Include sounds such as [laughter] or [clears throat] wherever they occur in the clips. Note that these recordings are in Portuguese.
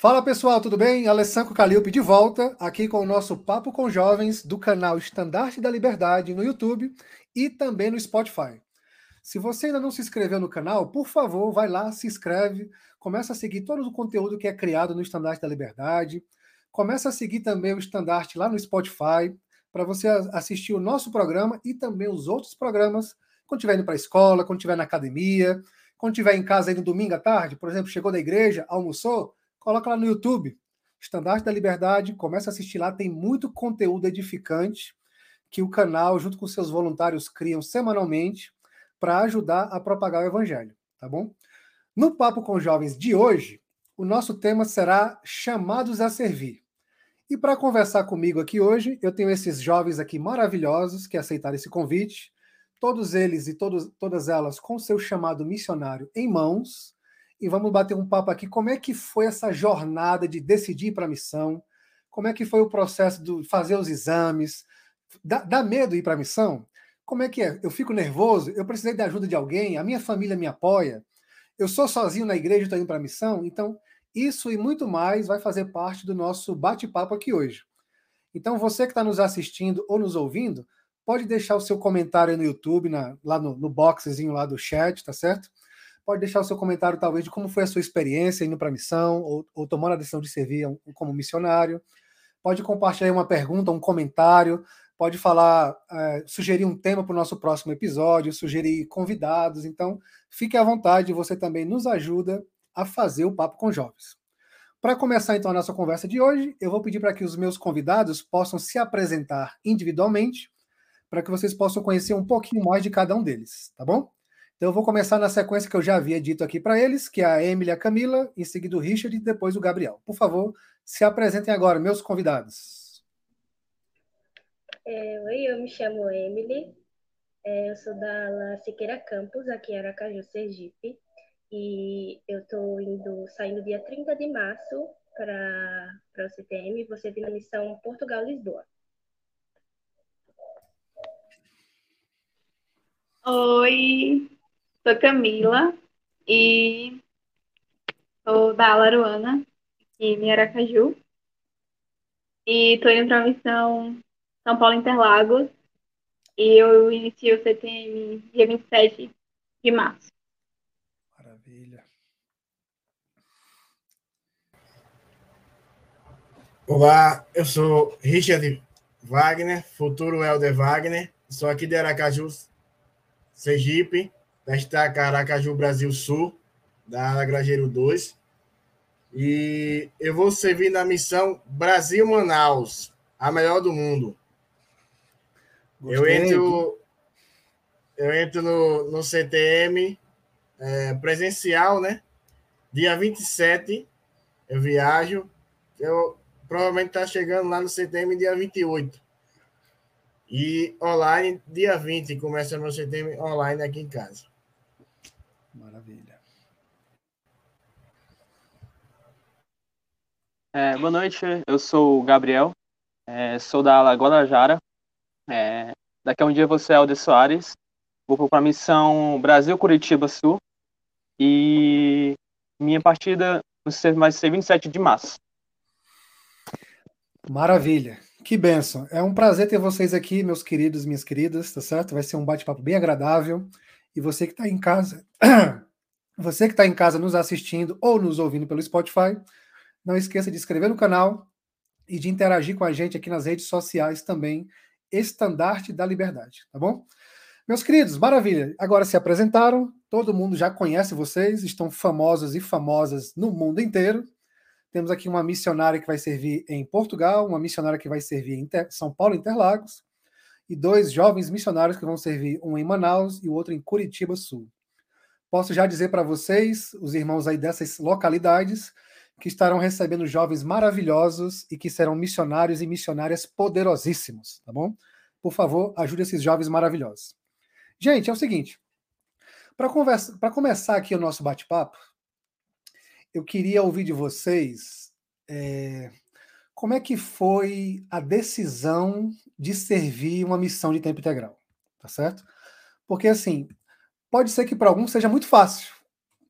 Fala pessoal, tudo bem? Alessandro Calilpe de volta aqui com o nosso Papo com Jovens do canal Estandarte da Liberdade no YouTube e também no Spotify. Se você ainda não se inscreveu no canal, por favor, vai lá, se inscreve, começa a seguir todo o conteúdo que é criado no Estandarte da Liberdade, começa a seguir também o Estandarte lá no Spotify, para você assistir o nosso programa e também os outros programas, quando estiver indo para a escola, quando estiver na academia, quando estiver em casa aí no domingo à tarde, por exemplo, chegou da igreja, almoçou, coloca lá no YouTube, Estandarte da Liberdade, começa a assistir lá, tem muito conteúdo edificante que o canal, junto com seus voluntários, criam semanalmente para ajudar a propagar o evangelho, tá bom? No Papo com Jovens de hoje, o nosso tema será Chamados a Servir. E para conversar comigo aqui hoje, eu tenho esses jovens aqui maravilhosos que aceitaram esse convite, todos eles e todos, todas elas com seu chamado missionário em mãos, e vamos bater um papo aqui. Como é que foi essa jornada de decidir para a missão? Como é que foi o processo de fazer os exames? Dá, dá medo ir para a missão? Como é que é? Eu fico nervoso? Eu precisei da ajuda de alguém? A minha família me apoia? Eu sou sozinho na igreja e estou indo para a missão? Então, isso e muito mais vai fazer parte do nosso bate-papo aqui hoje. Então, você que está nos assistindo ou nos ouvindo, pode deixar o seu comentário no YouTube, na, lá no, no boxezinho lá do chat, tá certo? Pode deixar o seu comentário, talvez, de como foi a sua experiência indo para a missão ou, ou, tomando a decisão de servir como missionário. Pode compartilhar uma pergunta, um comentário. Pode falar, é, sugerir um tema para o nosso próximo episódio, sugerir convidados. Então, fique à vontade, você também nos ajuda a fazer o Papo com Jovens. Para começar, então, a nossa conversa de hoje, eu vou pedir para que os meus convidados possam se apresentar individualmente, para que vocês possam conhecer um pouquinho mais de cada um deles, tá bom? Então eu vou começar na sequência que eu já havia dito aqui para eles, que é a Emily e a Camila, em seguida o Richard e depois o Gabriel. Por favor, se apresentem agora, meus convidados. É, oi, eu me chamo Emily, é, eu sou da La Siqueira Campus, aqui em Aracaju, Sergipe, e eu estou indo, saindo dia 30 de março para o CTM, você vir na missão Portugal-Lisboa. Oi, Sou Camila e sou da Alaruana, aqui em Aracaju. E estou indo para a missão São Paulo Interlagos. E eu inicio o CTM dia 27 de março. Maravilha. Olá, eu sou Richard Wagner, futuro Helder Wagner. Sou aqui de Aracaju, Sergipe da Aracaju Brasil Sul, da Grageiro 2. E eu vou servir na missão Brasil-Manaus, a melhor do mundo. Eu entro, eu entro no, no CTM é, presencial, né? Dia 27 eu viajo. Eu provavelmente tá chegando lá no CTM dia 28. E online, dia 20, começa meu CTM online aqui em casa. Maravilha. É, boa noite, eu sou o Gabriel, é, sou da Alagoa Guadalajara. É, daqui a um dia você é Alder Soares. Vou para a missão Brasil-Curitiba Sul. E minha partida vai ser 27 de março. Maravilha. Que benção. É um prazer ter vocês aqui, meus queridos, minhas queridas, tá certo? Vai ser um bate-papo bem agradável. E você que está em casa, [clears throat] você que está em casa nos assistindo ou nos ouvindo pelo Spotify, não esqueça de inscrever no canal e de interagir com a gente aqui nas redes sociais também, Estandarte da Liberdade, tá bom? Meus queridos, maravilha. Agora se apresentaram, todo mundo já conhece vocês, estão famosos e famosas no mundo inteiro. Temos aqui uma missionária que vai servir em Portugal, uma missionária que vai servir em São Paulo, Interlagos, e dois jovens missionários que vão servir, um em Manaus e o outro em Curitiba Sul. Posso já dizer para vocês, os irmãos aí dessas localidades, que estarão recebendo jovens maravilhosos e que serão missionários e missionárias poderosíssimos, tá bom? Por favor, ajude esses jovens maravilhosos. Gente, é o seguinte, para começar aqui o nosso bate-papo, eu queria ouvir de vocês é, como é que foi a decisão de servir uma missão de tempo integral, tá certo? Porque assim, pode ser que para alguns seja muito fácil.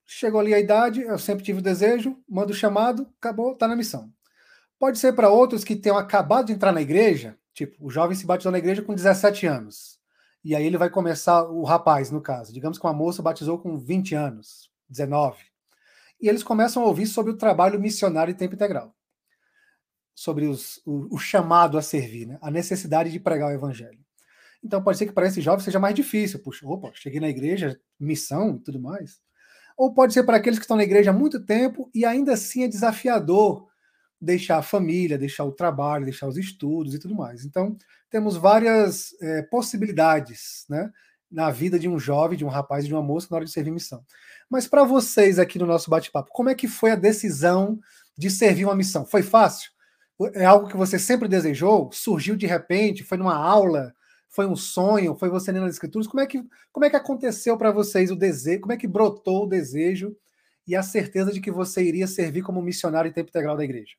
chegou ali a idade, eu sempre tive o desejo, mando o chamado, acabou, tá na missão. Pode ser para outros que tenham acabado de entrar na igreja, tipo, o jovem se batizou na igreja com 17 anos. E aí ele vai começar, o rapaz, no caso, digamos que uma moça batizou com 20 anos, 19. E eles começam a ouvir sobre o trabalho missionário em tempo integral. Sobre os, o, o, chamado a servir, né? a necessidade de pregar o evangelho. Então pode ser que para esse jovem seja mais difícil. Puxa, opa, cheguei na igreja, missão e tudo mais. Ou pode ser para aqueles que estão na igreja há muito tempo e ainda assim é desafiador deixar a família, deixar o trabalho, deixar os estudos e tudo mais. Então, temos várias é, possibilidades né, na vida de um jovem, de um rapaz e de uma moça na hora de servir missão. Mas para vocês aqui no nosso bate-papo, como é que foi a decisão de servir uma missão? Foi fácil? É algo que você sempre desejou? Surgiu de repente? Foi numa aula? Foi um sonho? Foi você lendo as escrituras? Como é que, como é que aconteceu para vocês o desejo? Como é que brotou o desejo e a certeza de que você iria servir como missionário em tempo integral da igreja?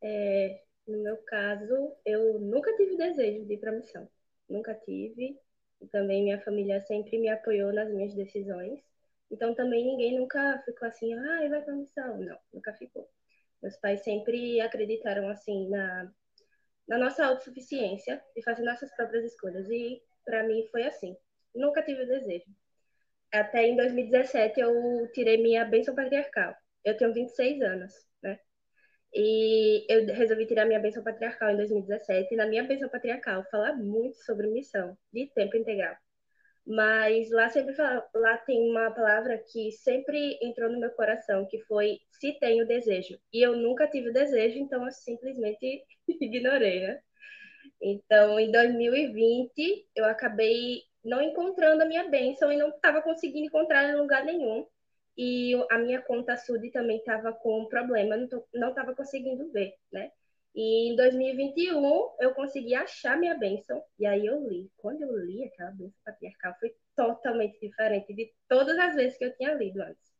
É, no meu caso, eu nunca tive desejo de ir para missão. Nunca tive. E também minha família sempre me apoiou nas minhas decisões. Então também ninguém nunca ficou assim, ah, vai para a missão. Não, nunca ficou. Meus pais sempre acreditaram assim na, na nossa autossuficiência de fazer nossas próprias escolhas. E para mim foi assim. Nunca tive o desejo. Até em 2017 eu tirei minha bênção patriarcal. Eu tenho 26 anos, né? E eu resolvi tirar minha bênção patriarcal em 2017. E na minha bênção patriarcal fala muito sobre missão de tempo integral. Mas lá sempre lá tem uma palavra que sempre entrou no meu coração, que foi se tenho desejo. E eu nunca tive desejo, então eu simplesmente [laughs] ignorei, né? Então, em 2020, eu acabei não encontrando a minha bênção e não estava conseguindo encontrar em lugar nenhum e a minha conta Sud também estava com um problema, não estava conseguindo ver, né? E em 2021 eu consegui achar minha bênção, e aí eu li. Quando eu li aquela bênção patriarcal, foi totalmente diferente de todas as vezes que eu tinha lido antes.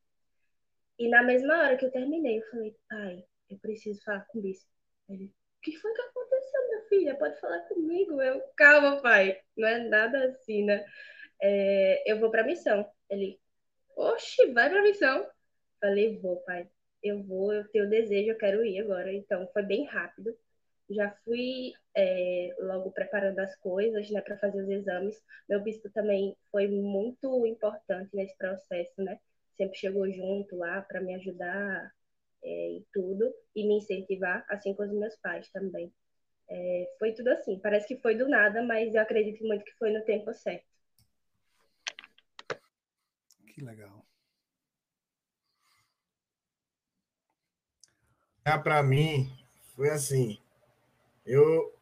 E na mesma hora que eu terminei, eu falei, pai, eu preciso falar com o bispo. Ele, o que foi que aconteceu, minha filha? Pode falar comigo. Eu, calma, pai, não é nada assim, né? É, eu vou para missão. Ele, Oxe, vai pra missão. Falei, vou, pai. Eu vou, eu tenho desejo, eu quero ir agora. Então, foi bem rápido. Já fui é, logo preparando as coisas, né, para fazer os exames. Meu bispo também foi muito importante nesse processo, né? Sempre chegou junto lá para me ajudar é, em tudo e me incentivar, assim como os meus pais também. É, foi tudo assim. Parece que foi do nada, mas eu acredito muito que foi no tempo certo. Que legal. Para mim, foi assim. Eu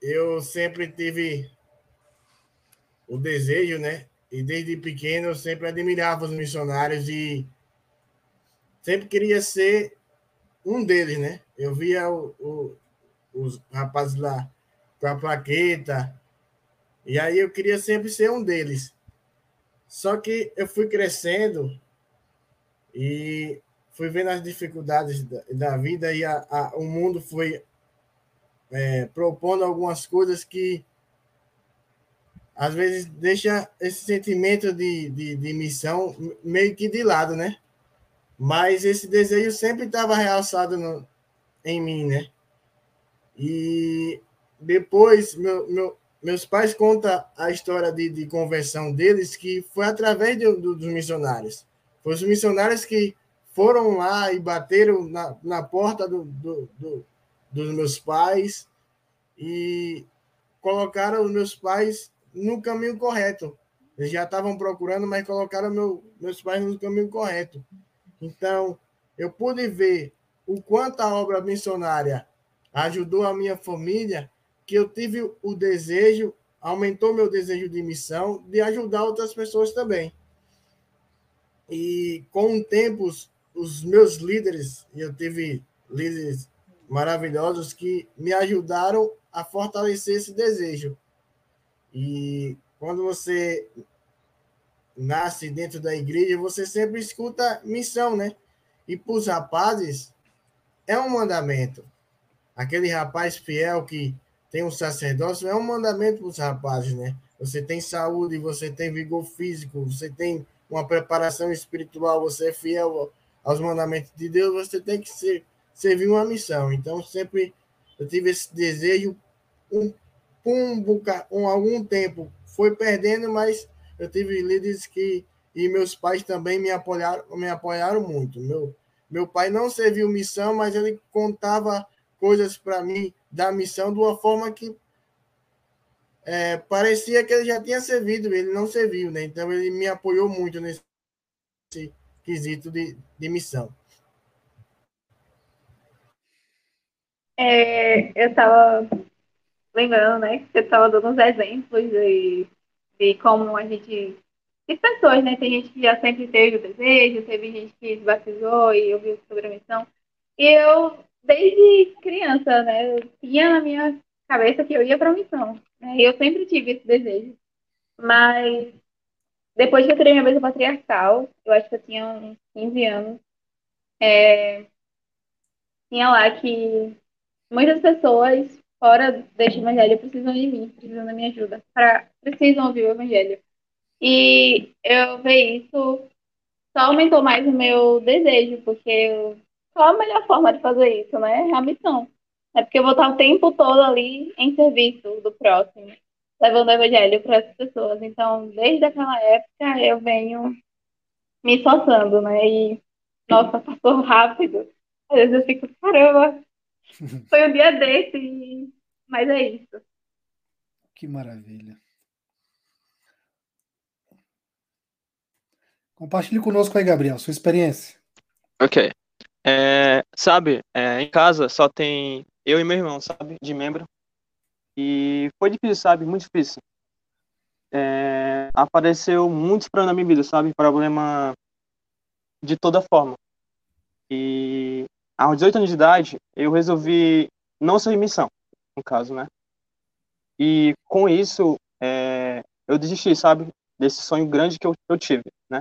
eu sempre tive o desejo, né? E desde pequeno eu sempre admirava os missionários e sempre queria ser um deles, né? Eu via o, o, os rapazes lá com a plaqueta, e aí eu queria sempre ser um deles. Só que eu fui crescendo e fui vendo as dificuldades da, da vida e a, a, o mundo foi é, propondo algumas coisas que às vezes deixa esse sentimento de, de, de missão meio que de lado, né? Mas esse desejo sempre estava realçado no, em mim, né? E depois meu, meu, meus pais contam a história de, de conversão deles, que foi através de, do, dos missionários. Foram os missionários que foram lá e bateram na, na porta do, do, do, dos meus pais e colocaram os meus pais no caminho correto. Eles já estavam procurando, mas colocaram meu, meus pais no caminho correto. Então, eu pude ver o quanto a obra missionária ajudou a minha família que eu tive o desejo, aumentou meu desejo de missão, de ajudar outras pessoas também. E com o tempo, os meus líderes, eu tive líderes maravilhosos que me ajudaram a fortalecer esse desejo. E quando você nasce dentro da igreja, você sempre escuta missão, né? E para os rapazes, é um mandamento. Aquele rapaz fiel que tem um sacerdócio, é um mandamento para os rapazes, né? Você tem saúde, você tem vigor físico, você tem uma preparação espiritual, você é fiel aos mandamentos de Deus, você tem que ser, servir uma missão. Então, sempre eu tive esse desejo, um, um, um algum tempo foi perdendo, mas eu tive líderes que e meus pais também me apoiaram, me apoiaram muito. Meu, meu pai não serviu missão, mas ele contava coisas para mim da missão de uma forma que é, parecia que ele já tinha servido, ele não serviu, né? Então ele me apoiou muito nesse quesito de, de missão. É, eu estava lembrando, né, que você estava dando uns exemplos de, de como a gente de pessoas, né? Tem gente que já sempre teve o desejo, teve gente que se batizou e ouviu sobre a missão. E eu, desde criança, né, tinha na minha cabeça que eu ia para a missão. E eu sempre tive esse desejo. Mas depois que eu tirei minha mesa patriarcal, eu acho que eu tinha uns 15 anos, é, tinha lá que muitas pessoas fora deste evangelho precisam de mim, precisam da minha ajuda, pra, precisam ouvir o evangelho. E eu ver isso só aumentou mais o meu desejo, porque qual a melhor forma de fazer isso, né? É a missão. É porque eu vou estar o tempo todo ali em serviço do próximo, levando o evangelho para as pessoas. Então, desde aquela época, eu venho me esforçando, né? E, nossa, passou rápido. Às vezes eu fico, caramba, [laughs] foi um dia desse, mas é isso. Que maravilha. Compartilhe conosco aí, Gabriel, sua experiência. Ok. É, sabe, é, em casa só tem eu e meu irmão, sabe, de membro. E foi difícil, sabe, muito difícil. É, apareceu muitos problemas na minha vida, sabe, problema de toda forma. E aos 18 anos de idade, eu resolvi não ser missão, no caso, né? E com isso, é, eu desisti, sabe, desse sonho grande que eu, eu tive, né?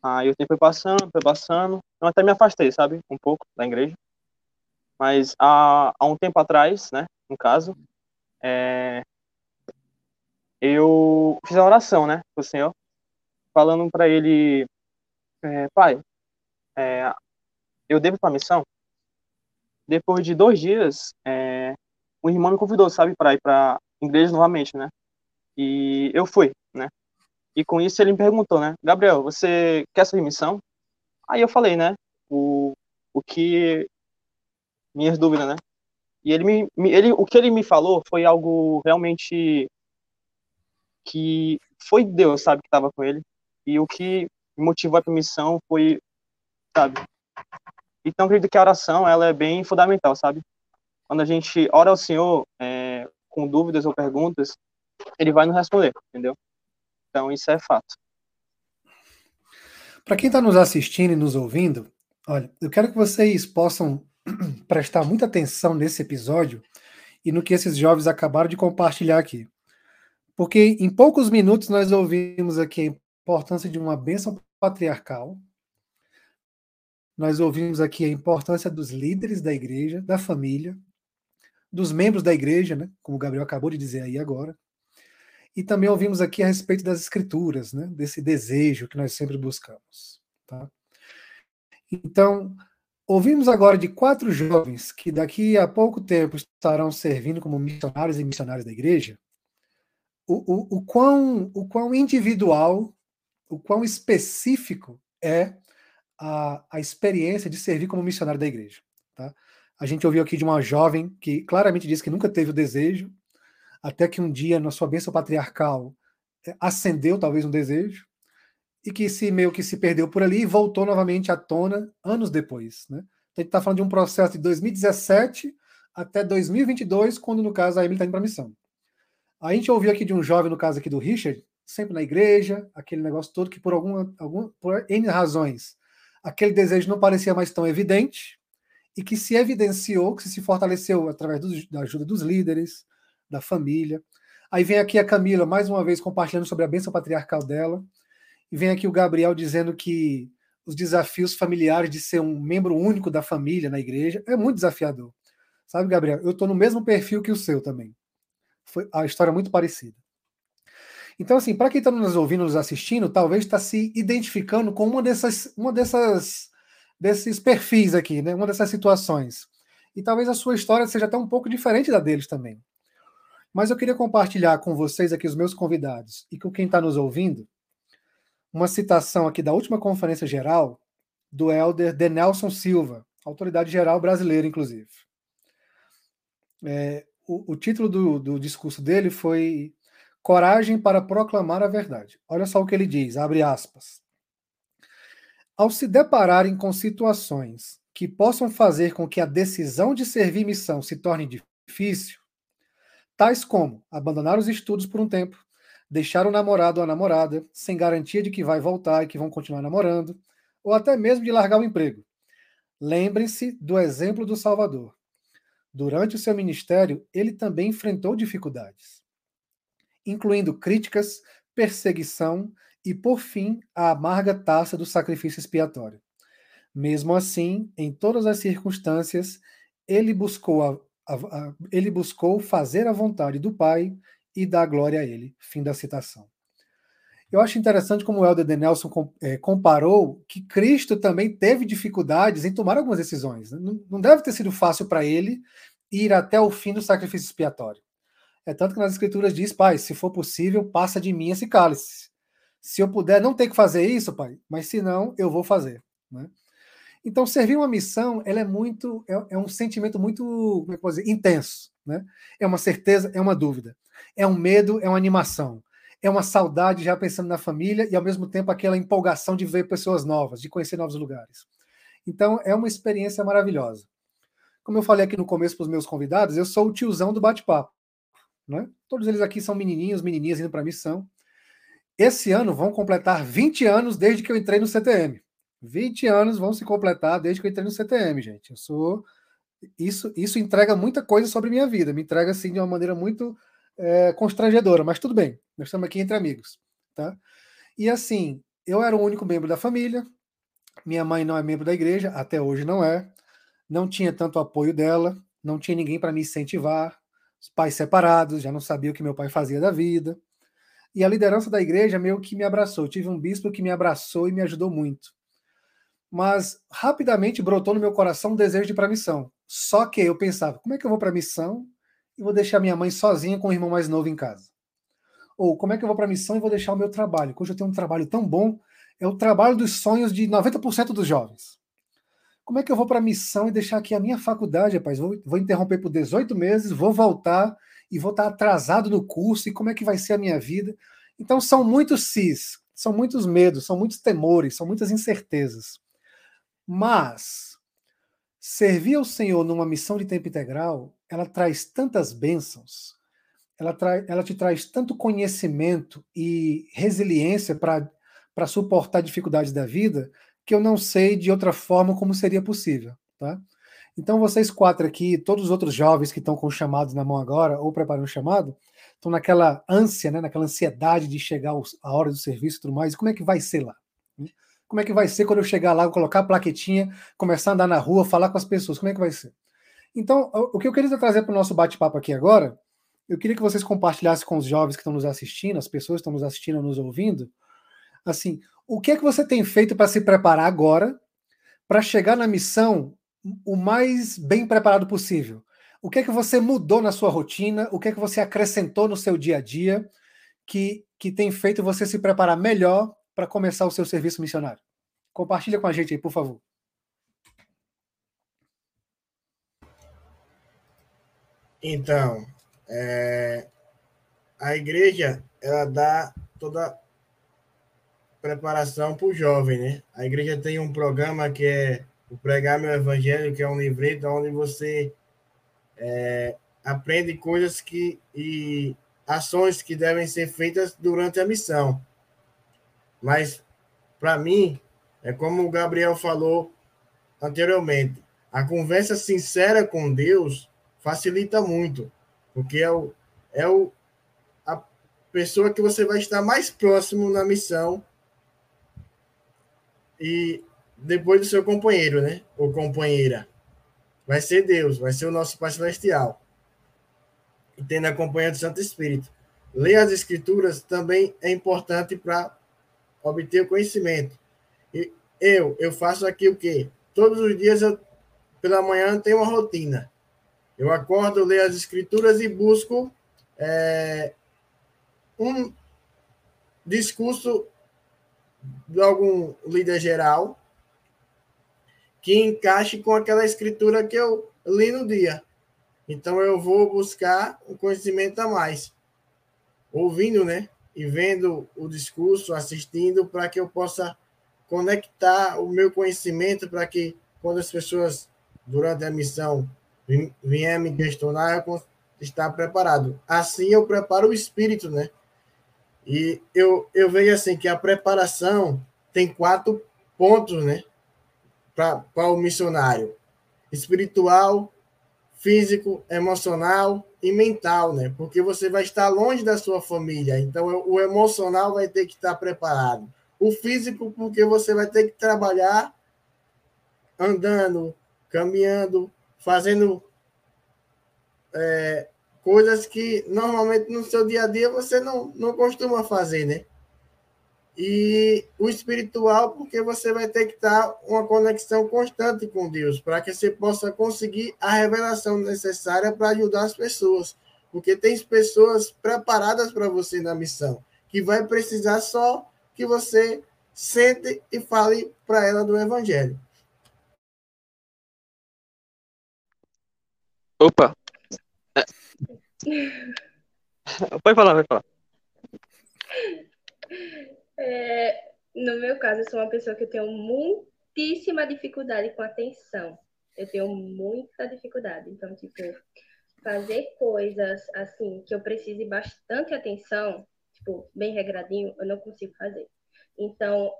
Aí o tempo foi passando, foi passando. Eu até me afastei, sabe? Um pouco da igreja. Mas há, há um tempo atrás, né? No caso, é, eu fiz a oração, né? Pro Senhor, falando para ele: é, Pai, é, eu devo para missão? Depois de dois dias, é, o irmão me convidou, sabe, para ir para igreja novamente, né? E eu fui, né? E com isso ele me perguntou, né? Gabriel, você quer essa remissão? Aí eu falei, né? O, o que. Minhas dúvidas, né? E ele me, ele, o que ele me falou foi algo realmente que foi Deus, sabe, que estava com ele. E o que me motivou a missão foi, sabe? Então, acredito que a oração, ela é bem fundamental, sabe? Quando a gente ora ao Senhor é, com dúvidas ou perguntas, ele vai nos responder, entendeu? Então, isso é fato. Para quem está nos assistindo e nos ouvindo, olha, eu quero que vocês possam [clears throat] prestar muita atenção nesse episódio e no que esses jovens acabaram de compartilhar aqui. Porque em poucos minutos nós ouvimos aqui a importância de uma bênção patriarcal, nós ouvimos aqui a importância dos líderes da igreja, da família, dos membros da igreja, né, como o Gabriel acabou de dizer aí agora, e também ouvimos aqui a respeito das escrituras, né? desse desejo que nós sempre buscamos. Tá? Então, ouvimos agora de quatro jovens que daqui a pouco tempo estarão servindo como missionários e missionárias da igreja, o, o, o, quão, o quão individual, o quão específico é a, a experiência de servir como missionário da igreja. Tá? A gente ouviu aqui de uma jovem que claramente disse que nunca teve o desejo, até que um dia, na sua bênção patriarcal, é, acendeu talvez um desejo, e que se meio que se perdeu por ali e voltou novamente à tona anos depois. Né? Então, a gente está falando de um processo de 2017 até 2022, quando, no caso, a Emily está indo para missão. A gente ouviu aqui de um jovem, no caso aqui do Richard, sempre na igreja, aquele negócio todo que por alguma, alguma por N razões, aquele desejo não parecia mais tão evidente e que se evidenciou, que se fortaleceu através do, da ajuda dos líderes, da família. Aí vem aqui a Camila, mais uma vez, compartilhando sobre a bênção patriarcal dela. E vem aqui o Gabriel dizendo que os desafios familiares de ser um membro único da família na igreja é muito desafiador. Sabe, Gabriel? Eu estou no mesmo perfil que o seu também. Foi a história é muito parecida. Então, assim, para quem está nos ouvindo, nos assistindo, talvez está se identificando com uma dessas, uma dessas, desses perfis aqui, né? Uma dessas situações. E talvez a sua história seja até um pouco diferente da deles também. Mas eu queria compartilhar com vocês aqui, os meus convidados, e com quem está nos ouvindo, uma citação aqui da última conferência geral do elder Denelson Silva, autoridade geral brasileira, inclusive. É, o, o, título do, do discurso dele foi Coragem para proclamar a verdade. Olha só o que ele diz, abre aspas. Ao se depararem com situações que possam fazer com que a decisão de servir missão se torne difícil, tais como abandonar os estudos por um tempo, deixar o namorado ou a namorada sem garantia de que vai voltar e que vão continuar namorando, ou até mesmo de largar o emprego. Lembrem-se do exemplo do Salvador. Durante o seu ministério, ele também enfrentou dificuldades incluindo críticas, perseguição e, por fim, a amarga taça do sacrifício expiatório. Mesmo assim, em todas as circunstâncias, ele buscou, a, a, a, ele buscou fazer a vontade do Pai e dar glória a ele. Fim da citação. Eu acho interessante como o Helder de Nelson é, comparou que Cristo também teve dificuldades em tomar algumas decisões. Né? Não, deve ter sido fácil para ele ir até o fim do sacrifício expiatório. É tanto que nas escrituras diz, pai, se for possível, passa de mim esse cálice. Se eu puder não ter que fazer isso, pai, mas se não, eu vou fazer. Né? Então, servir uma missão, ela é muito, é, é um sentimento muito, como é que dizer, intenso. Né? É uma certeza, é uma dúvida. É um medo, é uma animação. É uma saudade já pensando na família e, ao mesmo tempo, aquela empolgação de ver pessoas novas, de conhecer novos lugares. Então, é uma experiência maravilhosa. Como eu falei aqui no começo para os meus convidados, eu sou o tiozão do bate-papo. Né? Todos eles aqui são menininhos, menininhas indo para a missão. Esse ano vão completar 20 anos desde que eu entrei no CTM. 20 anos vão se completar desde que eu entrei no CTM, gente. Eu sou. Isso, isso entrega muita coisa sobre minha vida. Me entrega assim de uma maneira muito é, constrangedora, mas tudo bem. Nós estamos aqui entre amigos. Tá? E assim, eu era o único membro da família. Minha mãe não é membro da igreja, até hoje não é. Não tinha tanto apoio dela, não tinha ninguém para me incentivar, os pais separados, já não sabia o que meu pai fazia da vida. E a liderança da igreja meio que me abraçou. Eu tive um bispo que me abraçou e me ajudou muito. Mas rapidamente brotou no meu coração um desejo de ir para missão. Só que eu pensava, como é que eu vou para missão e vou deixar minha mãe sozinha com o irmão mais novo em casa? Ou como é que eu vou para a missão e vou deixar o meu trabalho? Hoje eu tenho um trabalho tão bom, é o trabalho dos sonhos de 90% dos jovens. Como é que eu vou para a missão e deixar aqui a minha faculdade, rapaz? Vou, vou interromper por 18 meses, vou voltar e vou estar atrasado no curso, e como é que vai ser a minha vida? Então são muitos cis, são muitos medos, são muitos temores, são muitas incertezas. Mas servir ao Senhor numa missão de tempo integral, ela traz tantas bênçãos, ela, trai, ela te traz tanto conhecimento e resiliência para suportar dificuldades da vida, que eu não sei de outra forma como seria possível, tá? Então vocês quatro aqui, todos os outros jovens que estão com chamados na mão agora ou preparando o chamado, estão naquela ânsia, né, naquela ansiedade de chegar a hora do serviço e tudo mais. Como é que vai ser lá? Como é que vai ser quando eu chegar lá, colocar a plaquetinha, começar a andar na rua, falar com as pessoas? Como é que vai ser? Então, o que eu queria trazer para o nosso bate-papo aqui agora, eu queria que vocês compartilhassem com os jovens que estão nos assistindo, as pessoas que estão nos assistindo, nos ouvindo, assim, o que é que você tem feito para se preparar agora para chegar na missão o mais bem preparado possível? O que é que você mudou na sua rotina? O que é que você acrescentou no seu dia a dia que, que tem feito você se preparar melhor para começar o seu serviço missionário? Compartilha com a gente aí, por favor. Então, é, a igreja ela dá toda preparação para o jovem, né? A igreja tem um programa que é o Pregar Meu Evangelho, que é um livreto onde você é, aprende coisas que e ações que devem ser feitas durante a missão. Mas, para mim, é como o Gabriel falou anteriormente, a conversa sincera com Deus facilita muito, porque é, o, é o, a pessoa que você vai estar mais próximo na missão e depois do seu companheiro, né? Ou companheira. vai ser Deus, vai ser o nosso Pai Celestial. E tendo a companhia do Santo Espírito. Ler as Escrituras também é importante para obter o conhecimento. E eu, eu faço aqui o quê? Todos os dias, eu, pela manhã, tenho uma rotina. Eu acordo, leio as Escrituras e busco é, um discurso de algum líder geral que encaixe com aquela escritura que eu li no dia. Então eu vou buscar um conhecimento a mais, ouvindo, né? E vendo o discurso, assistindo, para que eu possa conectar o meu conhecimento para que quando as pessoas durante a missão vierem me questionar, estar preparado. Assim eu preparo o espírito, né? E eu, eu vejo assim que a preparação tem quatro pontos, né? Para o missionário: espiritual, físico, emocional e mental, né? Porque você vai estar longe da sua família, então o emocional vai ter que estar preparado. O físico, porque você vai ter que trabalhar andando, caminhando, fazendo é, coisas que normalmente no seu dia a dia você não, não costuma fazer, né? E o espiritual, porque você vai ter que estar uma conexão constante com Deus, para que você possa conseguir a revelação necessária para ajudar as pessoas. Porque tem pessoas preparadas para você na missão, que vai precisar só que você sente e fale para ela do Evangelho. Opa, [laughs] pode falar, pode falar. É, no meu caso, eu sou uma pessoa que eu tenho muitíssima dificuldade com atenção. Eu tenho muita dificuldade. Então, tipo, fazer coisas assim que eu precise bastante atenção, tipo, bem regradinho, eu não consigo fazer. Então,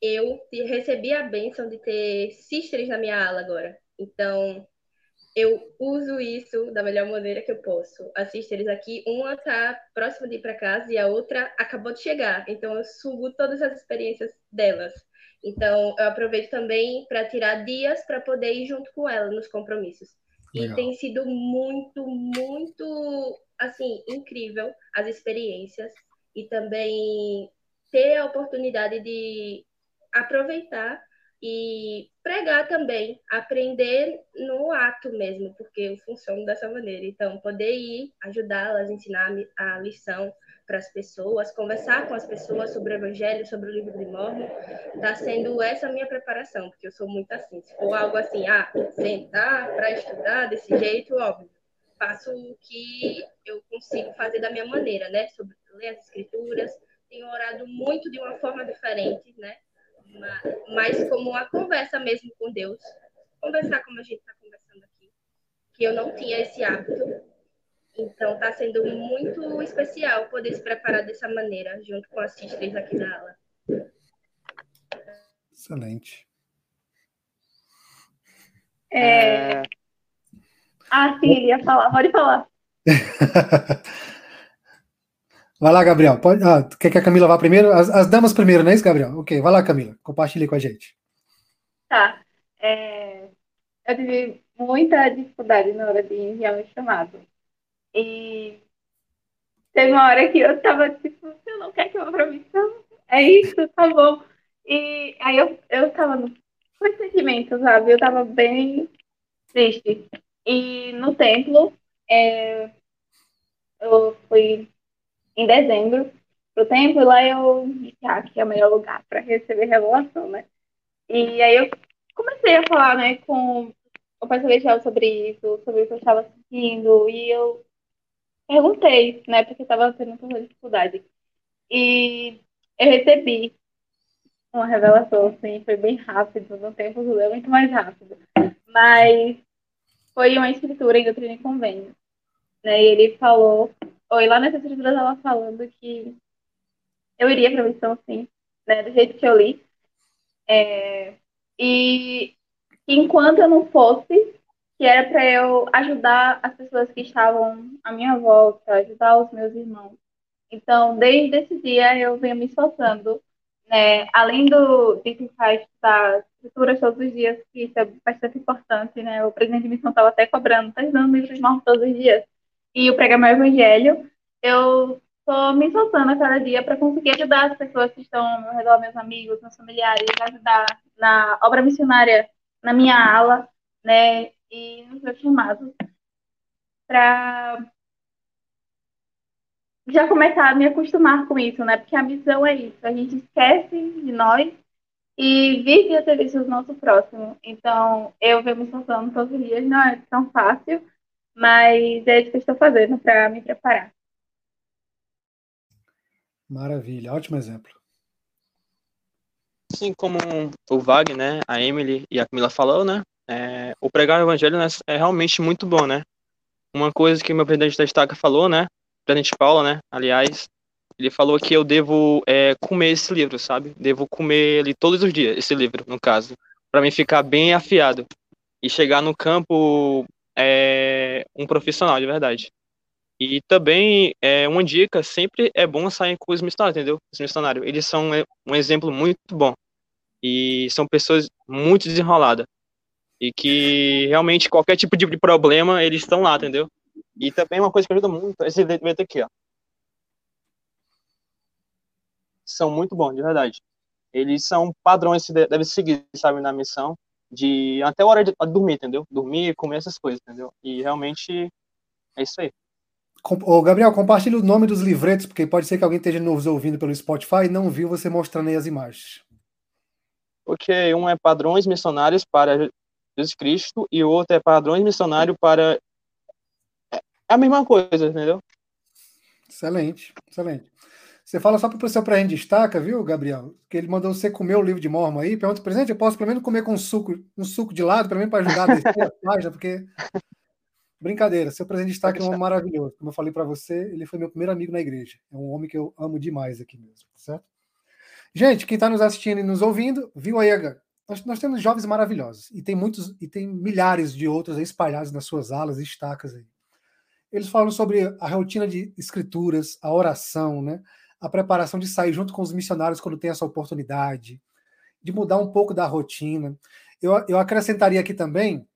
eu recebi a benção de ter sisters na minha ala agora. Então, eu uso isso da melhor maneira que eu posso. Assisto eles aqui, uma tá próxima de ir para casa e a outra acabou de chegar. Então eu sugo todas as experiências delas. Então eu aproveito também para tirar dias para poder ir junto com ela nos compromissos. Legal. E tem sido muito, muito assim incrível as experiências e também ter a oportunidade de aproveitar e pregar também, aprender no ato mesmo, porque eu funciono dessa maneira. Então, poder ir, ajudá-las, ensinar a lição para as pessoas, conversar com as pessoas sobre o Evangelho, sobre o livro de Mormon, está sendo essa minha preparação, porque eu sou muito assim. Se for algo assim, ah, sentar para estudar desse jeito, óbvio, faço o que eu consigo fazer da minha maneira, né? Sobre ler as escrituras, tenho orado muito de uma forma diferente, né? Mas como uma conversa mesmo com Deus, conversar como a gente está conversando aqui, que eu não tinha esse hábito. Então está sendo muito especial poder se preparar dessa maneira, junto com as sisters aqui da aula. Excelente. É... Ah, sim, ia falar, pode falar. [laughs] Vai lá, Gabriel. Pode... Ah, quer que a Camila vá primeiro? As, as, damas primeiro, não é isso, Gabriel? Ok, vai lá, Camila. Compartilhe com a gente. Tá. É... Eu tive muita dificuldade na hora de enviar meu chamado. E teve uma hora que eu tava tipo, eu não quero que eu vá pra missão. É isso, tá bom. E aí eu, eu tava no sentimento, sabe? Eu tava bem triste. E no templo, é... eu fui em dezembro pro templo, e lá eu disse, ah, que é o melhor lugar para receber revelação, né? E aí eu comecei a falar, né, com o pastor Celestial sobre isso, sobre o que eu estava sentindo, e eu perguntei, né, porque estava tendo muita dificuldade. E eu recebi uma revelação, assim, foi bem rápido, no tempo do muito mais rápido. Mas foi uma escritura em doutrina e convênio. Né, e ele falou Oi, lá nessa escritura ela falando que eu iria para a missão, sim, né, do jeito que eu li. É, e enquanto eu não fosse, que era para eu ajudar as pessoas que estavam à minha volta, ajudar os meus irmãos. Então, desde esse dia, eu venho me esforçando né, além do de tentar estudar escrituras todos os dias, que isso é bastante importante, né, o presidente de missão estava até cobrando, está estudando livros mortos todos os dias, e o pregar meu evangelho, eu estou me soltando a cada dia para conseguir ajudar as pessoas que estão ao meu redor, meus amigos, meus familiares, ajudar na obra missionária, na minha ala, né, e nos meus chamados, para já começar a me acostumar com isso, né? Porque a missão é isso, a gente esquece de nós e vive a serviço do nosso próximo. Então, eu venho me esforçando todos os dias, não é tão fácil, mas é isso que eu estou fazendo para me preparar. Maravilha, ótimo exemplo. Assim como o Wagner, né, a Emily e a Camila falou, né, é, o pregar o evangelho né, é realmente muito bom, né? Uma coisa que o meu presidente da estaca falou, né, presidente Paulo, né, aliás, ele falou que eu devo é, comer esse livro, sabe? Devo comer ele todos os dias, esse livro, no caso, para mim ficar bem afiado e chegar no campo é, um profissional de verdade. E também, é, uma dica, sempre é bom sair com os missionários, entendeu? Os missionários, eles são é, um exemplo muito bom. E são pessoas muito desenroladas. E que realmente qualquer tipo de problema, eles estão lá, entendeu? E também uma coisa que ajuda muito, esse evento aqui, ó. São muito bons, de verdade. Eles são padrões que devem seguir, sabe, na missão. De até a hora de dormir, entendeu? Dormir, comer essas coisas, entendeu? E realmente é isso aí. Ô, Gabriel, compartilhe o nome dos livretos, porque pode ser que alguém esteja nos ouvindo pelo Spotify e não viu você mostrando aí as imagens. Ok, um é Padrões Missionários para Jesus Cristo e o outro é Padrões Missionários para. É a mesma coisa, entendeu? Excelente, excelente. Você fala só para o a gente destaca, viu, Gabriel? Que ele mandou você comer o livro de Mormon aí. Pergunta, presente, eu posso pelo menos comer com um suco, um suco de lado, pelo menos para ajudar a descer a [laughs] página, porque Brincadeira, seu presente de destaque é um maravilhoso. Como eu falei para você, ele foi meu primeiro amigo na igreja. É um homem que eu amo demais aqui mesmo, certo? Gente, quem está nos assistindo e nos ouvindo, viu aí, nós, nós, temos jovens maravilhosos e tem muitos e tem milhares de outros espalhados nas suas alas e estacas aí. Eles falam sobre a rotina de escrituras, a oração, né? A preparação de sair junto com os missionários quando tem essa oportunidade, de mudar um pouco da rotina. Eu, eu acrescentaria aqui também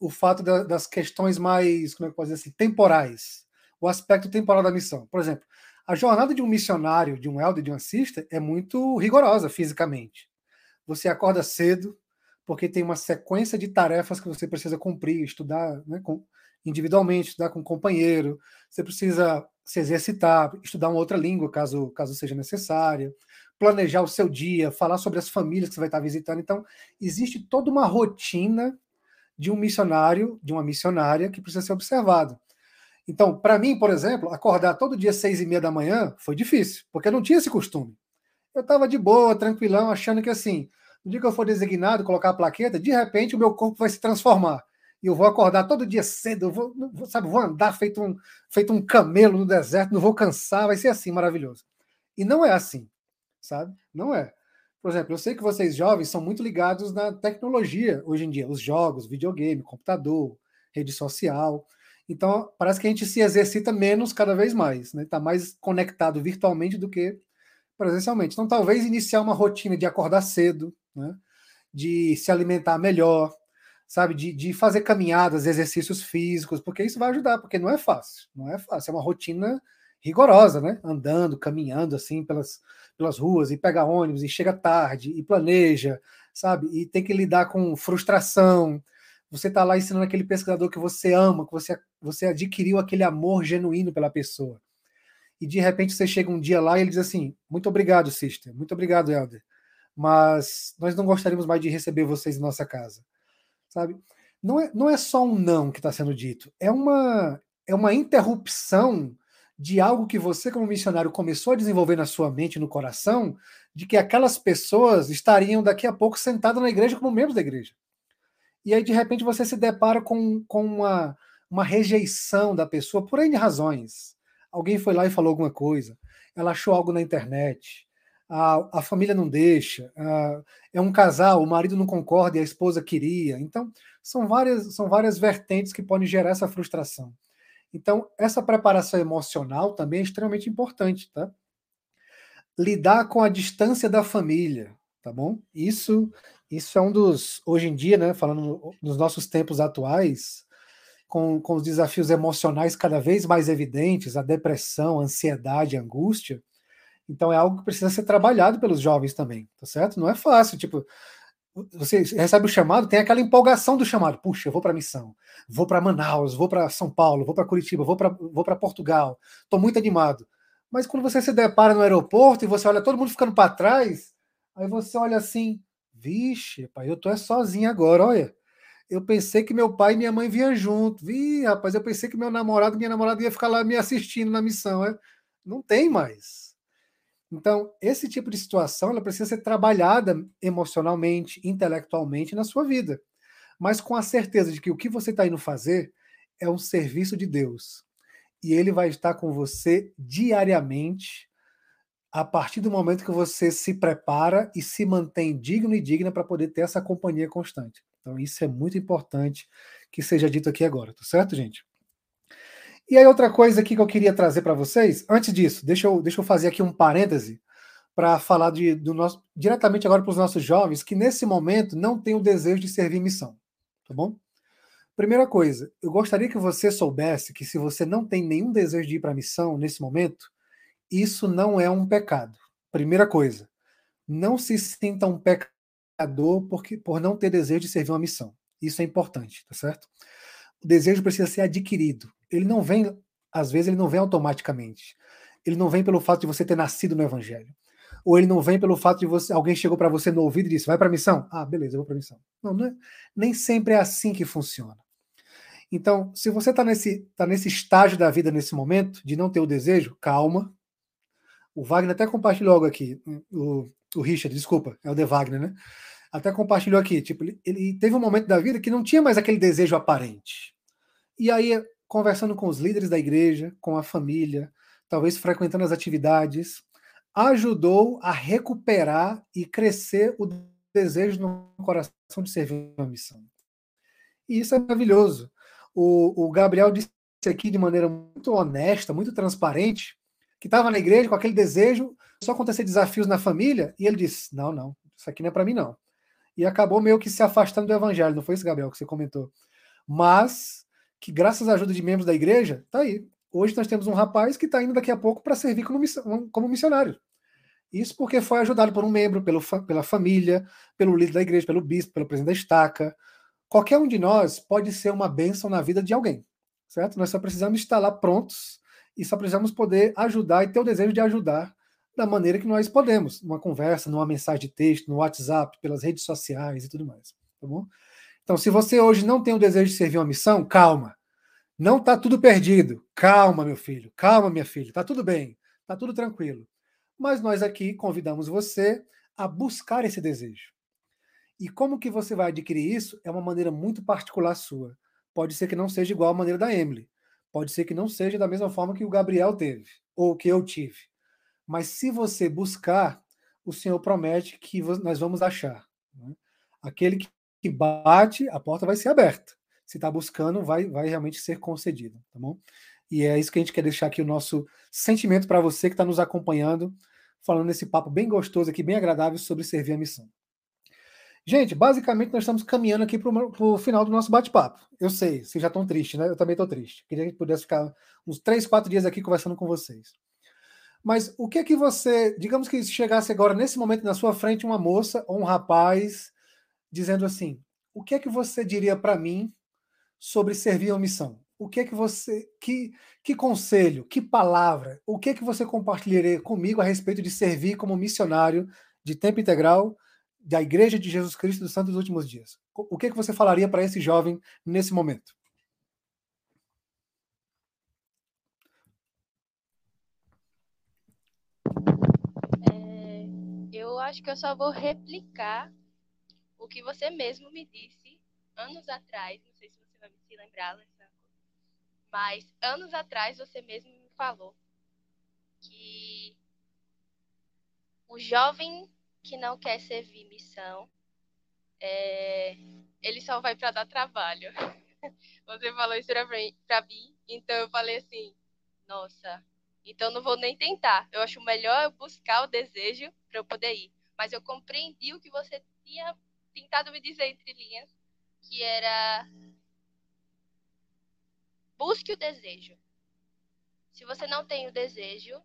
o fato da, das questões mais, como é que posso dizer assim, temporais, o aspecto temporal da missão. Por exemplo, a jornada de um missionário, de um elder, de um assista, é muito rigorosa fisicamente. Você acorda cedo, porque tem uma sequência de tarefas que você precisa cumprir, estudar né, com, individualmente, estudar com um companheiro, você precisa se exercitar, estudar uma outra língua, caso, caso seja necessário, planejar o seu dia, falar sobre as famílias que você vai estar visitando. Então, existe toda uma rotina de um missionário, de uma missionária que precisa ser observado. Então, para mim, por exemplo, acordar todo dia seis e meia da manhã foi difícil, porque eu não tinha esse costume. Eu estava de boa, tranquilão, achando que assim, no dia que eu for designado, colocar a plaqueta, de repente o meu corpo vai se transformar. E eu vou acordar todo dia cedo, eu vou, sabe, vou andar feito um, feito um camelo no deserto, não vou cansar, vai ser assim, maravilhoso. E não é assim, sabe? Não é. Por exemplo, eu sei que vocês jovens são muito ligados na tecnologia hoje em dia, os jogos, videogame, computador, rede social. Então, parece que a gente se exercita menos cada vez mais, né? Está mais conectado virtualmente do que presencialmente. Então, talvez iniciar uma rotina de acordar cedo, né? de se alimentar melhor, sabe? De, de fazer caminhadas, exercícios físicos, porque isso vai ajudar, porque não é fácil, não é fácil, é uma rotina rigorosa, né? Andando, caminhando assim pelas, pelas ruas e pega ônibus e chega tarde e planeja, sabe? E tem que lidar com frustração. Você está lá ensinando aquele pesquisador que você ama, que você, você adquiriu aquele amor genuíno pela pessoa. E de repente você chega um dia lá e ele diz assim: Muito obrigado, sister, muito obrigado, Elder, mas nós não gostaríamos mais de receber vocês em nossa casa, sabe? Não é, não é só um não que está sendo dito, é uma, é uma interrupção de algo que você, como missionário, começou a desenvolver na sua mente no coração, de que aquelas pessoas estariam daqui a pouco sentadas na igreja como membros da igreja. E aí, de repente, você se depara com, com uma, uma rejeição da pessoa por N razões. Alguém foi lá e falou alguma coisa, ela achou algo na internet, a, a família não deixa, a, é um casal, o marido não concorda e a esposa queria. Então, são várias, são várias vertentes que podem gerar essa frustração. Então, essa preparação emocional também é extremamente importante, tá? lidar com a distância da família, tá bom? Isso, isso é um dos, hoje em dia, né, falando nos nossos tempos atuais, com, com os desafios emocionais cada vez mais evidentes, a depressão, a ansiedade, a angústia, então é algo que precisa ser trabalhado pelos jovens também, tá certo? Não é fácil, tipo, você recebe o chamado, tem aquela empolgação do chamado. Puxa, eu vou para missão, vou para Manaus, vou para São Paulo, vou para Curitiba, vou para vou Portugal, estou muito animado. Mas quando você se depara no aeroporto e você olha todo mundo ficando para trás, aí você olha assim, vixe, pai, eu tô é sozinho agora, olha. Eu pensei que meu pai e minha mãe vinham junto. Vi, rapaz, eu pensei que meu namorado e minha namorada ia ficar lá me assistindo na missão. É? Não tem mais. Então, esse tipo de situação ela precisa ser trabalhada emocionalmente, intelectualmente na sua vida, mas com a certeza de que o que você está indo fazer é um serviço de Deus. E ele vai estar com você diariamente, a partir do momento que você se prepara e se mantém digno e digna para poder ter essa companhia constante. Então, isso é muito importante que seja dito aqui agora, tá certo, gente? E aí, outra coisa aqui que eu queria trazer para vocês, antes disso, deixa eu, deixa eu fazer aqui um parêntese para falar de, do nosso, diretamente agora para os nossos jovens que nesse momento não têm o desejo de servir missão. Tá bom? Primeira coisa, eu gostaria que você soubesse que se você não tem nenhum desejo de ir para a missão nesse momento, isso não é um pecado. Primeira coisa, não se sinta um pecador porque, por não ter desejo de servir uma missão. Isso é importante, tá certo? O desejo precisa ser adquirido ele não vem, às vezes, ele não vem automaticamente. Ele não vem pelo fato de você ter nascido no Evangelho. Ou ele não vem pelo fato de você, alguém chegou para você no ouvido e disse: vai para a missão? Ah, beleza, eu vou para a missão. Não, não é, nem sempre é assim que funciona. Então, se você está nesse, tá nesse estágio da vida, nesse momento, de não ter o desejo, calma. O Wagner até compartilhou algo aqui. O, o Richard, desculpa, é o De Wagner, né? Até compartilhou aqui. Tipo, ele, ele teve um momento da vida que não tinha mais aquele desejo aparente. E aí conversando com os líderes da igreja, com a família, talvez frequentando as atividades, ajudou a recuperar e crescer o desejo no coração de servir uma missão. E isso é maravilhoso. O, o Gabriel disse aqui de maneira muito honesta, muito transparente, que estava na igreja com aquele desejo, só acontecer desafios na família, e ele disse: Não, não, isso aqui não é para mim, não. E acabou meio que se afastando do evangelho, não foi isso, Gabriel, que você comentou. Mas que graças à ajuda de membros da igreja, tá aí. Hoje nós temos um rapaz que está indo daqui a pouco para servir como, como missionário. Isso porque foi ajudado por um membro, pelo, pela família, pelo líder da igreja, pelo bispo, pelo presidente da estaca. Qualquer um de nós pode ser uma bênção na vida de alguém, certo? Nós só precisamos estar lá prontos e só precisamos poder ajudar e ter o desejo de ajudar da maneira que nós podemos, numa conversa, numa mensagem de texto, no WhatsApp, pelas redes sociais e tudo mais, tá bom? Então, se você hoje não tem o desejo de servir uma missão, calma. Não está tudo perdido. Calma, meu filho. Calma, minha filha. Está tudo bem. Está tudo tranquilo. Mas nós aqui convidamos você a buscar esse desejo. E como que você vai adquirir isso é uma maneira muito particular sua. Pode ser que não seja igual à maneira da Emily. Pode ser que não seja da mesma forma que o Gabriel teve, ou que eu tive. Mas se você buscar, o Senhor promete que nós vamos achar. Né? Aquele que que bate, a porta vai ser aberta. Se está buscando, vai, vai realmente ser concedido, tá bom? E é isso que a gente quer deixar aqui o nosso sentimento para você que está nos acompanhando, falando esse papo bem gostoso aqui, bem agradável sobre servir a missão. Gente, basicamente nós estamos caminhando aqui para o final do nosso bate-papo. Eu sei, vocês já estão tristes, né? Eu também estou triste. Queria que pudesse ficar uns três, quatro dias aqui conversando com vocês. Mas o que é que você, digamos que chegasse agora nesse momento na sua frente uma moça ou um rapaz dizendo assim: o que é que você diria para mim sobre servir a missão? O que é que você, que, que conselho, que palavra, o que é que você compartilharia comigo a respeito de servir como missionário de tempo integral da Igreja de Jesus Cristo dos Santos dos Últimos Dias? O que é que você falaria para esse jovem nesse momento? É, eu acho que eu só vou replicar o que você mesmo me disse anos atrás, não sei se você vai se lembrar, Alessandro, mas anos atrás você mesmo me falou que o jovem que não quer servir missão, é, ele só vai para dar trabalho. [laughs] Você falou isso para mim, então eu falei assim, nossa, Então não vou nem tentar. Eu acho melhor eu buscar o desejo para eu poder ir. Mas eu compreendi o que você tinha tentado me dizer entre linhas, que era busque o desejo. Se você não tem o desejo,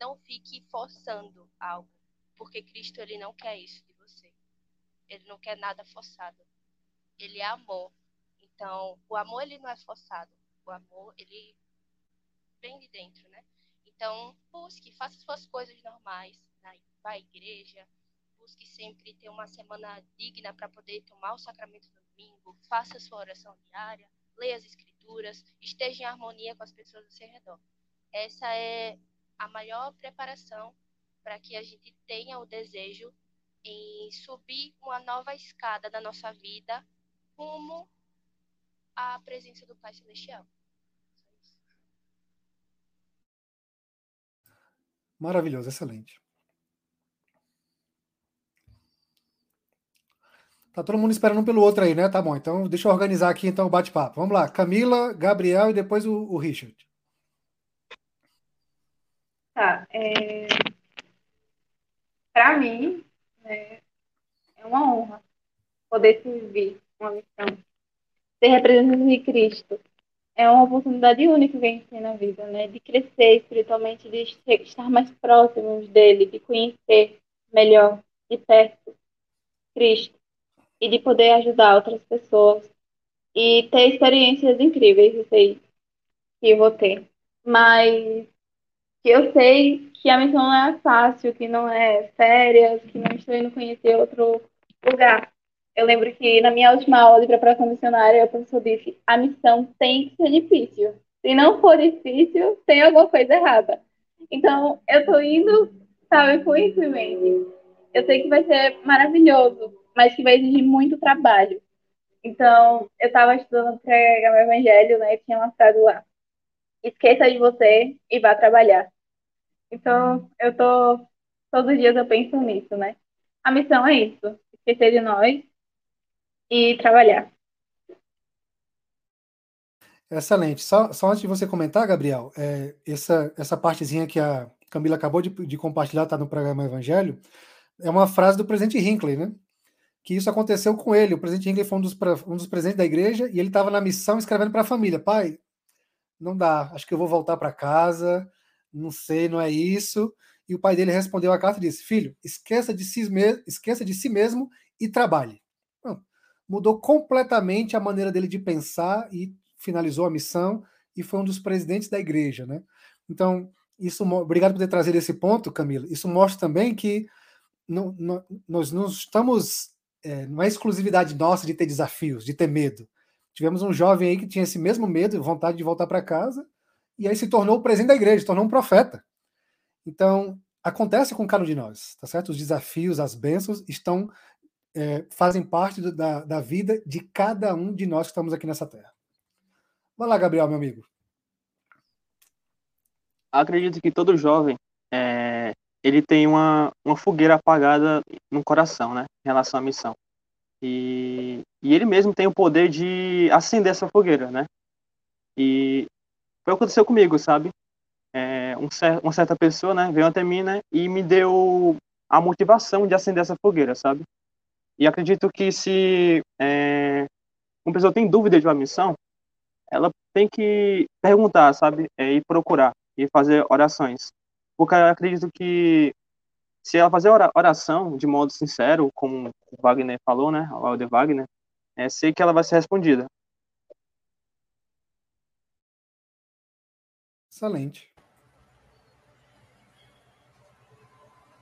não fique forçando algo, porque Cristo ele não quer isso de você. Ele não quer nada forçado. Ele é amor. Então, o amor ele não é forçado. O amor ele vem de dentro, né? Então, busque, faça suas coisas normais, né? à igreja, busque sempre ter uma semana digna para poder tomar o sacramento no domingo, faça sua oração diária, leia as escrituras, esteja em harmonia com as pessoas ao seu redor. Essa é a maior preparação para que a gente tenha o desejo em subir uma nova escada da nossa vida rumo à presença do Pai Celestial. Maravilhoso, excelente. Tá todo mundo esperando pelo outro aí, né? Tá bom. Então, deixa eu organizar aqui então o bate-papo. Vamos lá. Camila, Gabriel e depois o, o Richard. Tá. É... Para mim, é... é uma honra poder servir uma missão. Ser representante de Cristo é uma oportunidade única que vem ter na vida, né? De crescer espiritualmente, de estar mais próximos dele, de conhecer melhor, de perto, Cristo. E de poder ajudar outras pessoas. E ter experiências incríveis, eu sei que eu vou ter. Mas eu sei que a missão não é fácil, que não é férias, que não estou indo conhecer outro lugar. Eu lembro que na minha última aula de preparação missionária, o professor disse: a missão tem que ser difícil. Se não for difícil, tem alguma coisa errada. Então, eu estou indo, sabe, com isso em mente. Eu sei que vai ser maravilhoso, mas que vai exigir muito trabalho. Então, eu estava estudando para o evangelho, né? E tinha uma frase lá: esqueça de você e vá trabalhar. Então, eu tô todos os dias eu penso nisso, né? A missão é isso: esquecer de nós e trabalhar. Excelente. Só, só antes de você comentar, Gabriel, é, essa, essa partezinha que a Camila acabou de, de compartilhar, está no programa Evangelho, é uma frase do presidente Hinckley, né? Que isso aconteceu com ele. O presidente Hinckley foi um dos, um dos presidentes da igreja e ele estava na missão escrevendo para a família: pai, não dá, acho que eu vou voltar para casa, não sei, não é isso. E o pai dele respondeu a carta e disse: Filho, esqueça de si, esqueça de si mesmo e trabalhe. mudou completamente a maneira dele de pensar e finalizou a missão e foi um dos presidentes da igreja, né? Então, isso, obrigado por ter trazido esse ponto, Camila. Isso mostra também que não, não, nós não estamos, é, não é exclusividade nossa de ter desafios, de ter medo. Tivemos um jovem aí que tinha esse mesmo medo, vontade de voltar para casa, e aí se tornou o presidente da igreja, se tornou um profeta. Então, acontece com cada um de nós, tá certo? Os desafios, as bênçãos estão é, fazem parte do, da, da vida de cada um de nós que estamos aqui nessa terra. Vai lá, Gabriel, meu amigo. Acredito que todo jovem ele tem uma, uma fogueira apagada no coração, né, em relação à missão. E, e ele mesmo tem o poder de acender essa fogueira, né? E foi o que aconteceu comigo, sabe? É, um, uma certa pessoa, né, veio até mim, né, e me deu a motivação de acender essa fogueira, sabe? E acredito que se é, uma pessoa tem dúvida de uma missão, ela tem que perguntar, sabe? É, e procurar e fazer orações. Porque eu acredito que se ela fazer oração de modo sincero, como o Wagner falou, né? O Alder Wagner, é, sei que ela vai ser respondida. Excelente.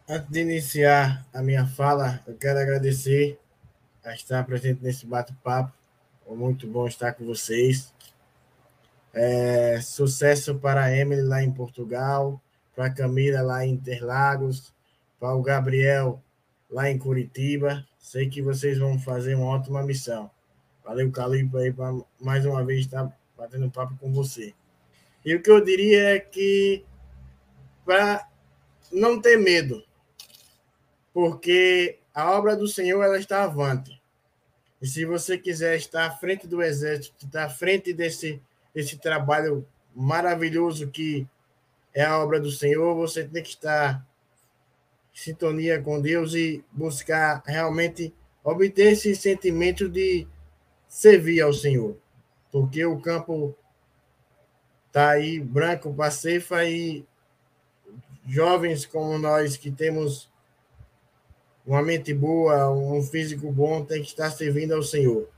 Antes de iniciar a minha fala, eu quero agradecer a estar presente nesse bate-papo. É muito bom estar com vocês. É, sucesso para a Emily lá em Portugal, para a Camila lá em Interlagos, para o Gabriel lá em Curitiba. Sei que vocês vão fazer uma ótima missão. Valeu, Calipo, aí, para mais uma vez estar batendo papo com você. E o que eu diria é que para não ter medo, porque a obra do Senhor ela está avante. E se você quiser estar à frente do exército, estar à frente desse, desse trabalho maravilhoso que é a obra do Senhor, você tem que estar em sintonia com Deus e buscar realmente obter esse sentimento de servir ao Senhor. Porque o campo está aí branco para cefa e jovens como nós que temos uma mente boa, um físico bom, tem que estar servindo ao Senhor.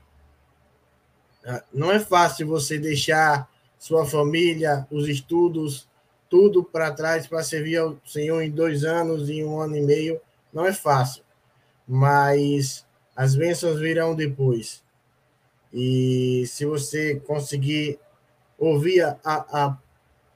Ah, não é fácil você deixar sua família, os estudos, tudo para trás para servir ao Senhor em dois anos, em um ano e meio. Não é fácil, mas as bênçãos virão depois. E se você conseguir ouvir a, a,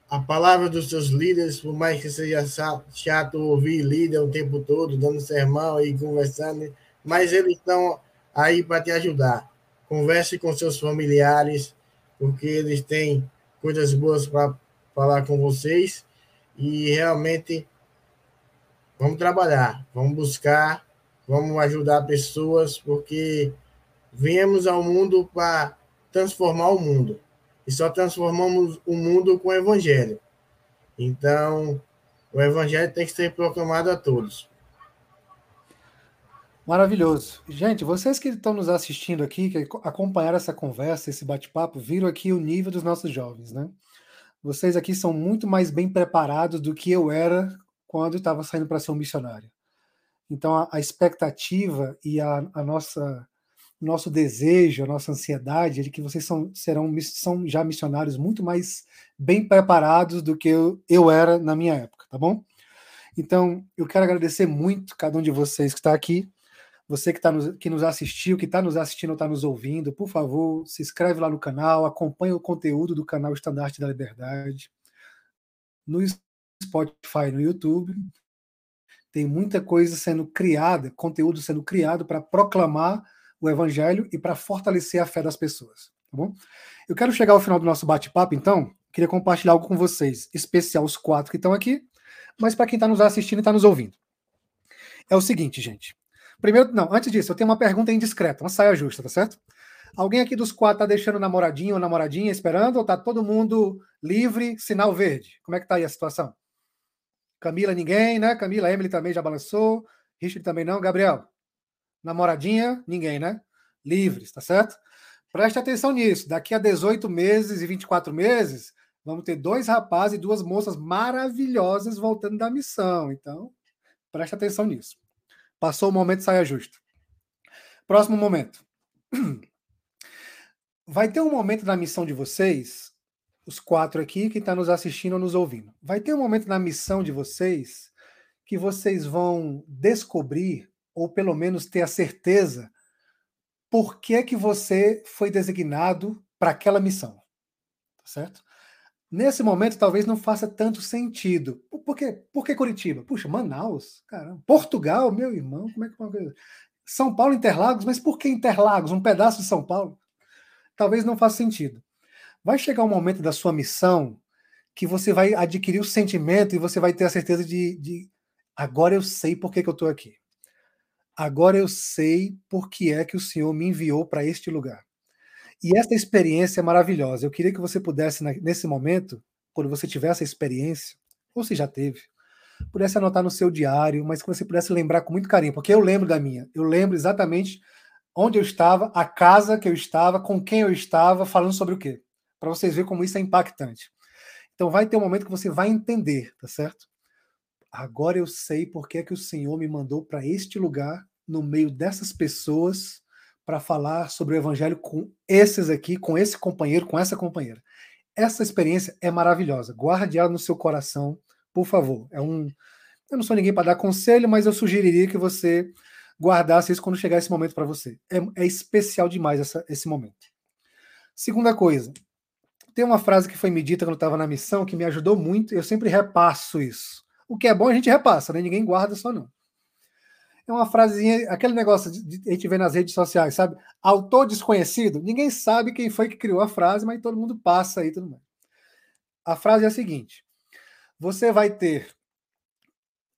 a palavra dos seus líderes, por mais que seja chato ouvir líder o tempo todo, dando sermão e conversando, mas eles estão aí para te ajudar. Converse com seus familiares, porque eles têm coisas boas para falar com vocês e realmente vamos trabalhar, vamos buscar, vamos ajudar pessoas, porque viemos ao mundo para transformar o mundo. E só transformamos o mundo com o evangelho. Então, o evangelho tem que ser proclamado a todos. Maravilhoso. Gente, vocês que estão nos assistindo aqui, que acompanharam essa conversa, esse bate-papo, viram aqui o nível dos nossos jovens, né? Vocês aqui são muito mais bem preparados do que eu era quando estava saindo para ser um missionário. Então, a, a expectativa e a, a nossa nosso desejo, a nossa ansiedade é de que vocês são, serão são já missionários muito mais bem preparados do que eu, eu era na minha época, tá bom? Então, eu quero agradecer muito cada um de vocês que está aqui. Você que, tá nos, que nos assistiu, que está nos assistindo ou está nos ouvindo, por favor, se inscreve lá no canal, acompanhe o conteúdo do canal Estandarte da Liberdade. No Spotify, no YouTube. Tem muita coisa sendo criada, conteúdo sendo criado para proclamar o evangelho e para fortalecer a fé das pessoas, tá bom? Eu quero chegar ao final do nosso bate-papo, então, queria compartilhar algo com vocês, especial os quatro que estão aqui, mas para quem está nos assistindo e está nos ouvindo. É o seguinte, gente. Primeiro, não, antes disso, eu tenho uma pergunta indiscreta, uma saia justa, tá certo? Alguém aqui dos quatro tá deixando namoradinho ou namoradinha esperando, ou tá todo mundo livre, sinal verde? Como é que tá aí a situação? Camila, ninguém, né? Camila, Emily também já balançou. Richard também não. Gabriel, namoradinha, ninguém, né? Livres, tá certo? Preste atenção nisso. Daqui a 18 meses e 24 meses, vamos ter dois rapazes e duas moças maravilhosas voltando da missão. Então, preste atenção nisso. Passou o momento saia justa. Próximo momento. [clears throat] Vai ter um momento na missão de vocês, os quatro aqui que estão tá nos assistindo ou nos ouvindo. Vai ter um momento na missão de vocês que vocês vão descobrir ou pelo menos ter a certeza por que, que você foi designado para aquela missão. Tá certo? Nesse momento, talvez não faça tanto sentido. Por quê? Por que Curitiba? Puxa, Manaus, caramba. Portugal, meu irmão, como é que uma coisa. São Paulo, Interlagos, mas por que Interlagos? Um pedaço de São Paulo? Talvez não faça sentido. Vai chegar um momento da sua missão que você vai adquirir o sentimento e você vai ter a certeza de, de agora eu sei por que, que eu estou aqui. Agora eu sei por que é que o Senhor me enviou para este lugar. E essa experiência é maravilhosa. Eu queria que você pudesse, nesse momento, quando você tiver essa experiência, ou se já teve, pudesse anotar no seu diário, mas que você pudesse lembrar com muito carinho, porque eu lembro da minha. Eu lembro exatamente onde eu estava, a casa que eu estava, com quem eu estava, falando sobre o quê. Para vocês verem como isso é impactante. Então vai ter um momento que você vai entender, tá certo? Agora eu sei por que, é que o Senhor me mandou para este lugar no meio dessas pessoas para falar sobre o evangelho com esses aqui, com esse companheiro, com essa companheira. Essa experiência é maravilhosa. Guarde ela no seu coração, por favor. É um eu não sou ninguém para dar conselho, mas eu sugeriria que você guardasse isso quando chegar esse momento para você. É, é, especial demais essa, esse momento. Segunda coisa, tem uma frase que foi me dita quando eu estava na missão que me ajudou muito, eu sempre repasso isso. O que é bom a gente repassa, né? Ninguém guarda só não é uma frasezinha, aquele negócio de, a gente vê nas redes sociais, sabe? Autor desconhecido, ninguém sabe quem foi que criou a frase, mas todo mundo passa aí tudo mais. A frase é a seguinte: você vai ter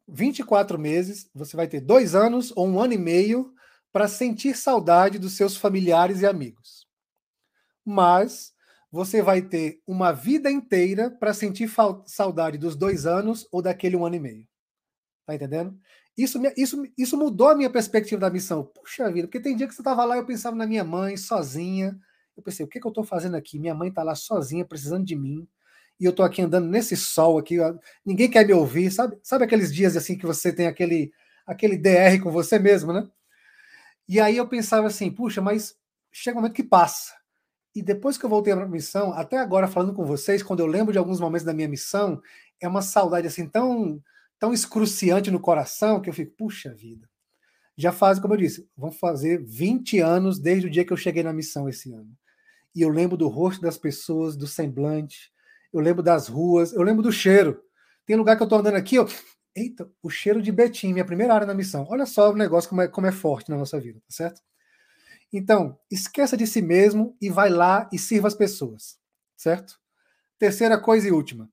24 meses, você vai ter dois anos ou um ano e meio para sentir saudade dos seus familiares e amigos. Mas você vai ter uma vida inteira para sentir saudade dos dois anos ou daquele um ano e meio. Tá entendendo? Isso, isso, isso mudou a minha perspectiva da missão. Puxa vida, porque tem dia que você estava lá e eu pensava na minha mãe, sozinha. Eu pensei, o que, que eu estou fazendo aqui? Minha mãe está lá sozinha, precisando de mim. E eu estou aqui andando nesse sol aqui, ninguém quer me ouvir, sabe? Sabe aqueles dias assim que você tem aquele, aquele DR com você mesmo, né? E aí eu pensava assim, puxa, mas chega um momento que passa. E depois que eu voltei para a missão, até agora falando com vocês, quando eu lembro de alguns momentos da minha missão, é uma saudade assim tão tão excruciante no coração que eu fico, puxa vida. Já faz, como eu disse, vão fazer 20 anos desde o dia que eu cheguei na missão esse ano. E eu lembro do rosto das pessoas, do semblante, eu lembro das ruas, eu lembro do cheiro. Tem lugar que eu tô andando aqui, ó, eita, o cheiro de Betim, minha primeira área na missão. Olha só o negócio como é, como é forte na nossa vida, tá certo? Então, esqueça de si mesmo e vai lá e sirva as pessoas, certo? Terceira coisa e última.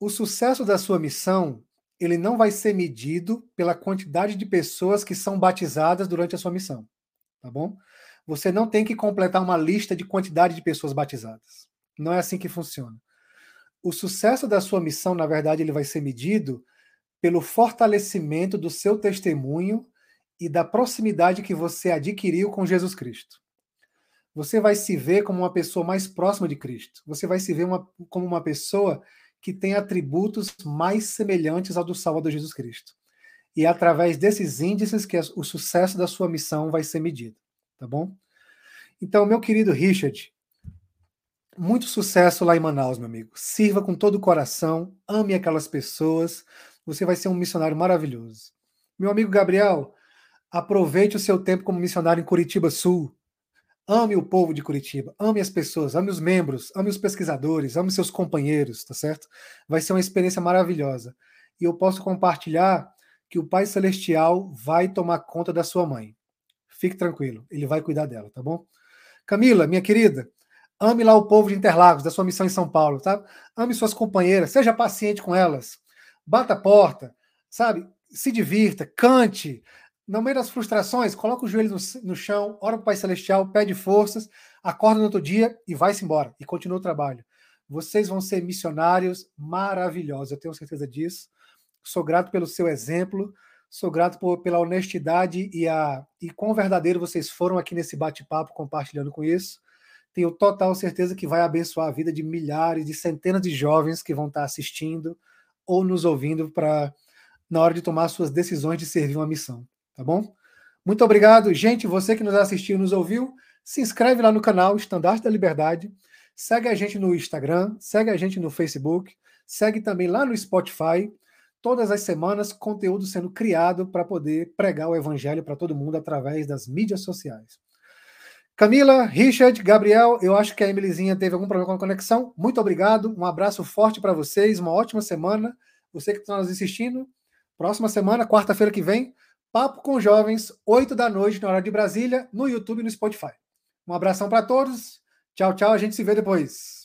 O sucesso da sua missão, ele não vai ser medido pela quantidade de pessoas que são batizadas durante a sua missão, tá bom? Você não tem que completar uma lista de quantidade de pessoas batizadas. Não é assim que funciona. O sucesso da sua missão, na verdade, ele vai ser medido pelo fortalecimento do seu testemunho e da proximidade que você adquiriu com Jesus Cristo. Você vai se ver como uma pessoa mais próxima de Cristo. Você vai se ver uma, como uma pessoa que tem atributos mais semelhantes ao do Salvador Jesus Cristo. E é através desses índices que o sucesso da sua missão vai ser medido, tá bom? Então, meu querido Richard, muito sucesso lá em Manaus, meu amigo. Sirva com todo o coração, ame aquelas pessoas. Você vai ser um missionário maravilhoso. Meu amigo Gabriel, Aproveite o seu tempo como missionário em Curitiba Sul. Ame o povo de Curitiba, ame as pessoas, ame os membros, ame os pesquisadores, ame seus companheiros, tá certo? Vai ser uma experiência maravilhosa. E eu posso compartilhar que o Pai Celestial vai tomar conta da sua mãe. Fique tranquilo, ele vai cuidar dela, tá bom? Camila, minha querida, ame lá o povo de Interlagos, da sua missão em São Paulo, tá? Ame suas companheiras, seja paciente com elas, bata a porta, sabe? Se divirta, cante, no meio das frustrações, coloca os joelhos no, no chão, ora para o Pai Celestial, pede forças, acorda no outro dia e vai-se embora. E continua o trabalho. Vocês vão ser missionários maravilhosos, eu tenho certeza disso. Sou grato pelo seu exemplo, sou grato por, pela honestidade e, a, e quão verdadeiro vocês foram aqui nesse bate-papo, compartilhando com isso. Tenho total certeza que vai abençoar a vida de milhares, de centenas de jovens que vão estar assistindo ou nos ouvindo para na hora de tomar suas decisões de servir uma missão tá bom? Muito obrigado, gente. Você que nos assistiu, nos ouviu, se inscreve lá no canal Estandarte da Liberdade. Segue a gente no Instagram, segue a gente no Facebook, segue também lá no Spotify. Todas as semanas, conteúdo sendo criado para poder pregar o evangelho para todo mundo através das mídias sociais. Camila, Richard, Gabriel, eu acho que a Emilyzinha teve algum problema com a conexão. Muito obrigado, um abraço forte para vocês, uma ótima semana. Você que está nos assistindo, próxima semana, quarta-feira que vem, Papo com Jovens, 8 da noite, na hora de Brasília, no YouTube e no Spotify. Um abração para todos. Tchau, tchau. A gente se vê depois.